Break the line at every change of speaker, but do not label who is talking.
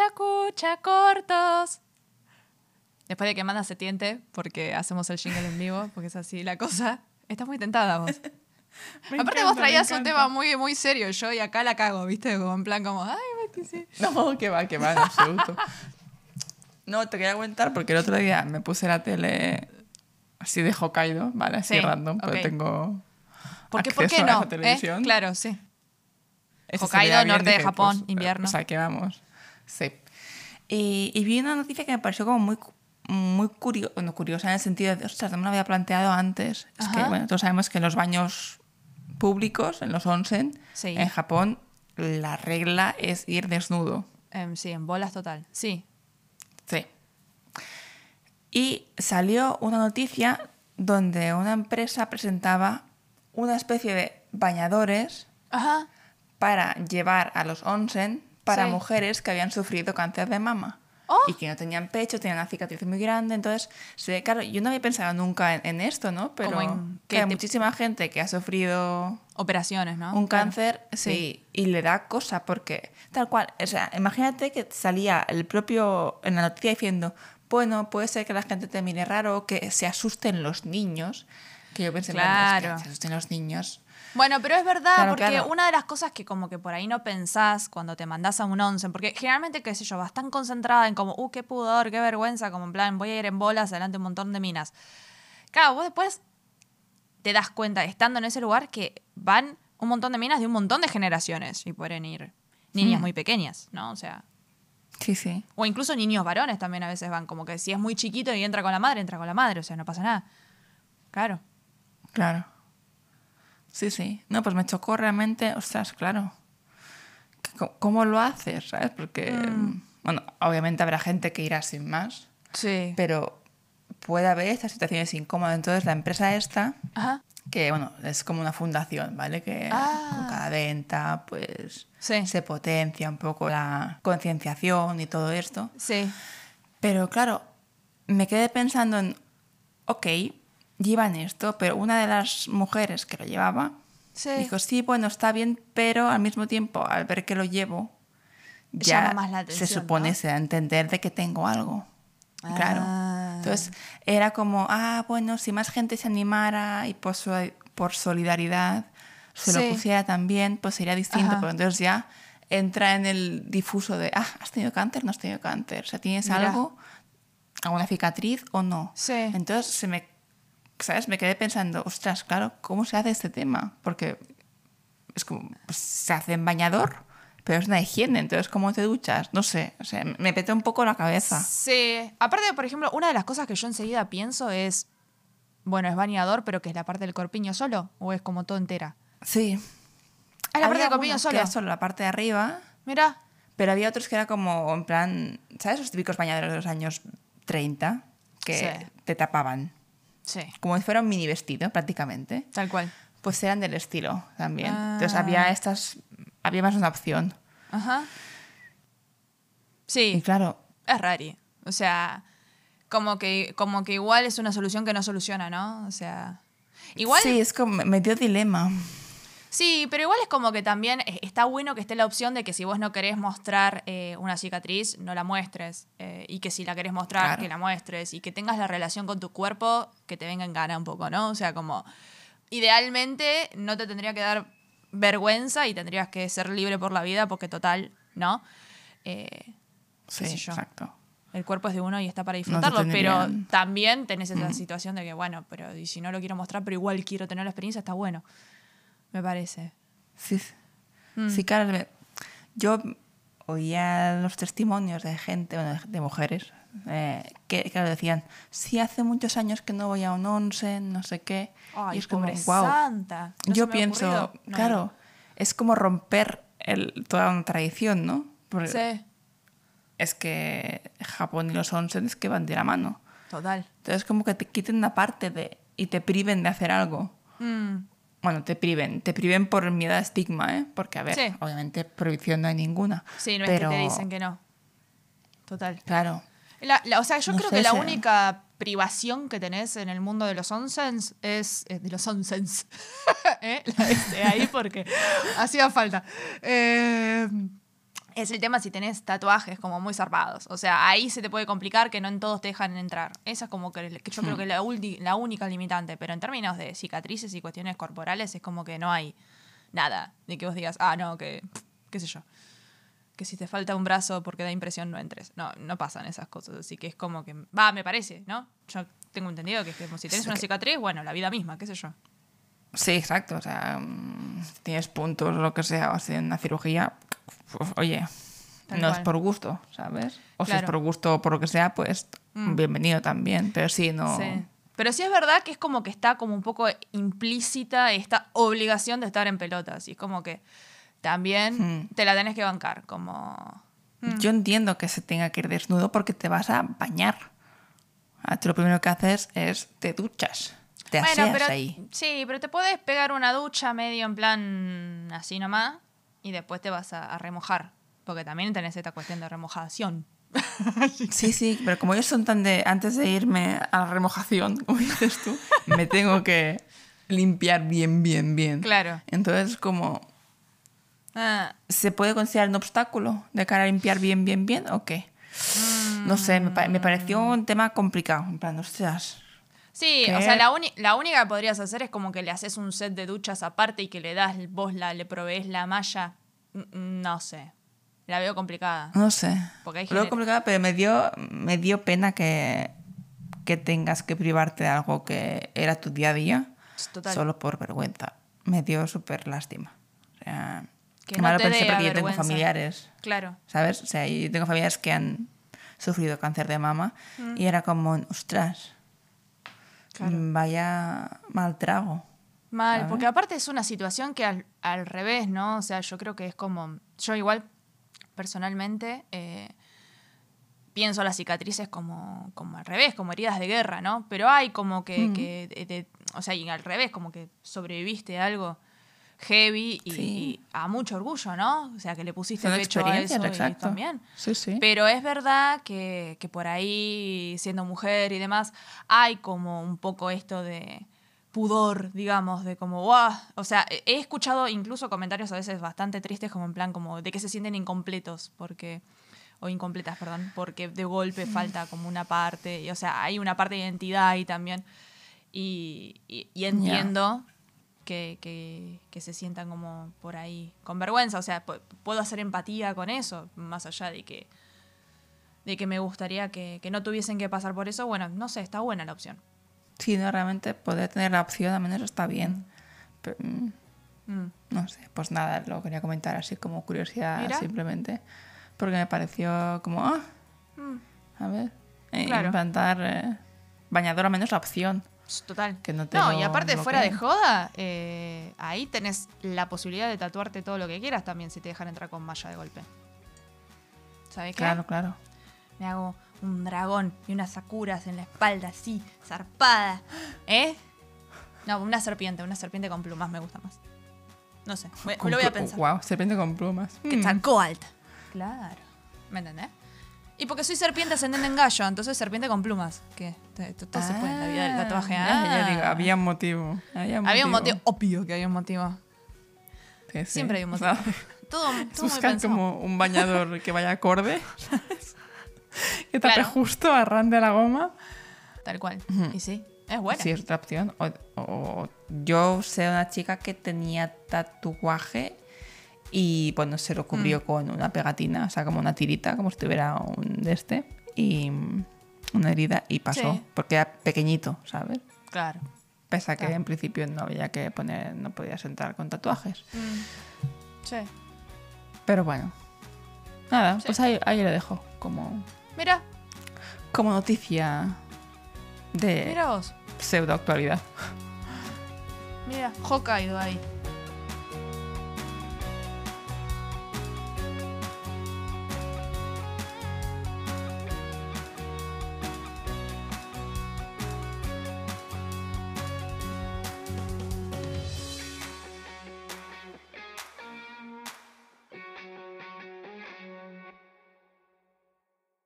Escucha, cortos. Después de que Amanda se tiente, porque hacemos el jingle en vivo, porque es así la cosa. Estás muy tentada vos. Aparte
encanta,
vos traías un tema muy, muy serio, yo y acá la cago, ¿viste? Como en plan como, ay, sí.
No, que va, que va, en absoluto. No, te quería comentar porque el otro día me puse la tele así de Hokkaido, ¿vale? Así
Sí,
random, pero
ok.
tengo
¿Por qué, ¿por qué
a
no?
esa televisión.
¿Eh? Claro, sí.
Eso
Hokkaido, norte de Japón,
pues,
invierno.
O sea, que vamos. Sí. Y, y vi una noticia que me pareció como muy, muy curiosa, bueno, curiosa en el sentido de, ostras, no me lo había planteado antes. Es que, bueno, todos sabemos que en los baños públicos, en los onsen,
Sí.
en Japón, la regla es ir desnudo.
Em, sí, en bolas total. Sí.
Sí. Y salió una noticia donde una empresa presentaba una especie de bañadores
Ajá.
para llevar a los onsen para
Sí.
mujeres que habían sufrido cáncer de mama.
Oh.
Y que no tenían pecho, tenían una cicatriz muy grande. Entonces, claro, yo no había pensado nunca en, en esto, ¿no? Pero
en
que hay
te-
muchísima gente que ha sufrido
Operaciones, ¿no?
un
Claro.
cáncer, sí, y le da cosa porque tal cual, o sea, imagínate que salía el propio en la noticia diciendo, bueno, puede ser que la gente te mire raro, que se asusten los niños, que yo pensé, bueno, es que
Claro.
se asusten los niños.
Bueno, pero es verdad,
Claro,
porque
claro.
una de las cosas que como que por ahí no pensás cuando te mandás a un onsen, porque generalmente, qué sé yo, vas tan concentrada en como, uh, qué pudor, qué vergüenza, como en plan, voy a ir en bolas delante de un montón de minas. Claro, vos después te das cuenta, estando en ese lugar, que van un montón de minas de un montón de generaciones y pueden ir niñas
Hmm.
muy pequeñas, ¿no? O sea,
Sí, sí.
o incluso niños varones también a veces van, como que si es muy chiquito y entra con la madre, entra con la madre, o sea, no pasa nada. Claro.
Claro. Sí, sí. No, pues me chocó realmente, ostras, claro. ¿Cómo, lo haces? ¿Sabes? Porque,
Mm.
bueno, obviamente habrá gente que irá sin más,
Sí.
pero puede haber estas situaciones incómodas. Entonces, la empresa esta,
Ajá.
que, bueno, es como una fundación, ¿vale? Que
Ah.
con cada venta, pues,
Sí.
se potencia un poco la concienciación y todo esto.
Sí.
Pero claro, me quedé pensando en, ok, llevan esto, pero una de las mujeres que lo llevaba
Sí.
dijo, sí, bueno, está bien, pero al mismo tiempo, al ver que lo llevo, ya
más la
se
atención,
supone,
¿no?
se da a entender de que tengo algo. Claro.
Ah.
Entonces, era como, ah, bueno, si más gente se animara y por, so- por solidaridad se
Sí.
lo pusiera también, pues sería distinto, pero entonces ya entra en el difuso de, ah, ¿has tenido cáncer? No has tenido cáncer. O sea, ¿tienes
Mira.
algo? ¿Alguna cicatriz o no?
Sí.
Entonces, se me, ¿sabes? Me quedé pensando, ostras, claro, ¿cómo se hace este tema? Porque es como, pues, se hace en bañador, pero es una higiene, entonces, ¿cómo te duchas? No sé, o sea, me petó un poco la cabeza.
Sí. Aparte, por ejemplo, una de las cosas que yo enseguida pienso es, bueno, es bañador, pero que es la parte del corpiño solo, o es como todo entera.
Sí.
Ah, la parte del corpiño
algunos que
solo.
era solo la parte de arriba,
Mira.
pero había otros que era como, en plan, ¿sabes? Los típicos bañadores de los años 30 que
Sí.
te tapaban,
Sí.
como si fuera un mini vestido prácticamente.
Tal cual.
Pues eran del estilo también.
Ah.
Entonces había estas, había más una opción.
Ajá.
Y
Sí.
claro,
Es rari. O sea, como que, como que igual es una solución que no soluciona, ¿no? O sea. Igual.
sí, es como, me dio dilema.
Sí, pero igual es como que también eh, está bueno que esté la opción de que si vos no querés mostrar eh, una cicatriz, no la muestres. eh, y que si la querés mostrar,
Claro.
que la muestres. Y que tengas la relación con tu cuerpo que te venga en gana un poco, ¿no? O sea, como. Idealmente no te tendría que dar vergüenza y tendrías que ser libre por la vida porque total, ¿no? Eh,
Sí,
yo.
exacto.
el cuerpo es de uno y está para
No
disfrutarlo, pero también tenés esa situación de que, bueno, pero y si no lo quiero mostrar, pero igual quiero tener la experiencia, está bueno. Me parece.
Sí, sí.
Mm.
Sí, claro. Yo oía los testimonios de gente, bueno, de mujeres, eh, que claro, decían, sí, hace muchos años que no voy a un onsen, no sé qué.
Ay,
y es como, wow.
santa. No
Yo pienso,
no
claro, es como romper el- toda una tradición, ¿no? Porque
Sí,
es que Japón y los onsens que van de la mano.
total.
Entonces, como que te quiten una parte de y te priven de hacer algo.
Mm,
Bueno, te priven, te priven por miedo a estigma, ¿eh? Porque, a ver,
Sí.
obviamente prohibición no hay ninguna.
Sí, no
pero,
es que te dicen que no. Total.
Claro,
La- la- o sea, yo
No
creo
sé,
que la
se-
única privación que tenés en el mundo de los onsens es. eh, de los onsens. ¿Eh? La ahí porque hacía falta. Eh, Es el tema si tenés tatuajes como muy zarpados. O sea, ahí se te puede complicar que no en todos te dejan entrar. Esa es como que, que yo creo que la, ulti- la única limitante. Pero en términos de cicatrices y cuestiones corporales es como que no hay nada. De que vos digas, ah, no, que qué sé yo. Que si te falta un brazo porque da impresión no entres. No, no pasan esas cosas. Así que es como que, va, me parece, ¿no? Yo tengo entendido que, es que como si tenés una
que-
cicatriz, bueno, la vida misma, qué sé yo.
Sí, exacto. O sea, mm, si tienes puntos o lo que sea, o hacer una cirugía, oye,
Tal
no
cual.
es por gusto, ¿sabes? O si es
Claro.
por gusto o por lo que sea, pues
Mm.
bienvenido también. Pero sí, no.
Sí. Pero sí es verdad que es como que está como un poco implícita esta obligación de estar en pelotas. Y es como que también
Mm.
te la tenés que bancar. Como. Mm.
Yo entiendo que se tenga que ir desnudo porque te vas a bañar. Ah, tú lo primero que haces es te duchas. Te
Bueno,
aseas
pero.
ahí.
Sí, pero te puedes pegar una ducha medio en plan así nomás. Y después te vas a, a remojar. Porque también tenés esta cuestión de remojación.
Sí, sí, pero como ellos son tan de antes de irme a la remojación, como dices tú, me tengo que limpiar bien, bien, bien.
Claro.
Entonces, como
Ah,
¿Se puede considerar un obstáculo de cara a limpiar bien, bien, bien o qué? No sé, me, pa- me pareció un tema complicado. En plan, ostras.
Sí,
¿Qué?
o sea, la, la única que podrías hacer es como que le haces un set de duchas aparte y que le das vos la, le provees la malla. Mm, No sé. La veo complicada.
No sé.
Porque hay
Lo veo complicado, pero me dio, me dio pena que, que tengas que privarte de algo que era tu día a día
Total.
solo por vergüenza. Me dio súper lástima. O sea,
Que
qué
no
malo
te
pensé porque yo tengo familiares,
Claro.
¿sabes? O sea, yo tengo familiares que han sufrido cáncer de mama y era como, ostras,
Claro.
vaya mal trago.
Mal,
¿sabes?
porque aparte es una situación que al, al revés, ¿no? O sea, yo creo que es como. Yo igual, personalmente, eh, pienso las cicatrices como, como al revés, como heridas de guerra, ¿no? Pero hay como que.
Mm.
que de- de- o sea, y al revés, como que sobreviviste a algo heavy y,
Sí.
y a mucho orgullo, ¿no? O sea, que le pusiste
Son
pecho a eso y también.
Sí, sí.
Pero es verdad que, que por ahí, siendo mujer y demás, hay como un poco esto de pudor, digamos, de como, guau. O sea, he escuchado incluso comentarios a veces bastante tristes, como en plan, como de que se sienten incompletos, porque. O incompletas, perdón, porque de golpe falta como una parte. Y, o sea, hay una parte de identidad ahí también. Y, y- y entiendo que, que- que se sientan como por ahí con vergüenza. O sea, pu- puedo hacer empatía con eso, más allá de que, de que me gustaría que, que no tuviesen que pasar por eso. Bueno, no sé, está buena la opción.
Sí, no, realmente poder tener la opción al menos está bien. Pero, mm,
Mm.
no sé, pues nada, lo quería comentar así como curiosidad
Mira.
simplemente. Porque me pareció como, ah,
Mm.
a ver, eh,
Claro.
implantar eh, bañador al menos la opción.
Total.
Que no
y aparte, fuera de joda, eh, ahí tenés la posibilidad de tatuarte todo lo que quieras también si te dejan entrar con malla de golpe. ¿Sabes qué?
Claro, claro.
Me hago un dragón y unas sakuras en la espalda, así, zarpada. ¿Eh? No, una serpiente, una serpiente con plumas me gusta más. No sé, me, me lo voy a pensar.
Wow, serpiente con plumas.
Que
Mm.
alta. Claro. ¿Me entendés? Y porque soy serpiente ascendente en gallo, entonces serpiente con plumas. Que todo se puede en la vida del tatuaje.
Ah, ya,
ah.
digo, había un motivo. Había un
Había un
motivo.
motivo, obvio que había un motivo.
Sí, sí.
Siempre hay un motivo. Todo, todo
buscan como un bañador que vaya acorde. Que tape
Claro.
justo a ran de la goma.
Tal cual. Y sí, es buena.
Sí, es otra opción. O, o- yo sé una chica que tenía tatuaje y bueno, se lo cubrió
Mm.
con una pegatina, o sea, como una tirita, como si tuviera un de este, y mm, una herida y pasó,
Sí.
porque era pequeñito, ¿sabes?
Claro.
Pese a que
Claro.
en principio no había que poner, no podías entrar con tatuajes.
Sí.
Pero bueno, nada,
Sí.
pues ahí, ahí lo dejo como,
Mira,
como noticia de
mira vos.
pseudo actualidad.
Mira, Hokkaido ahí.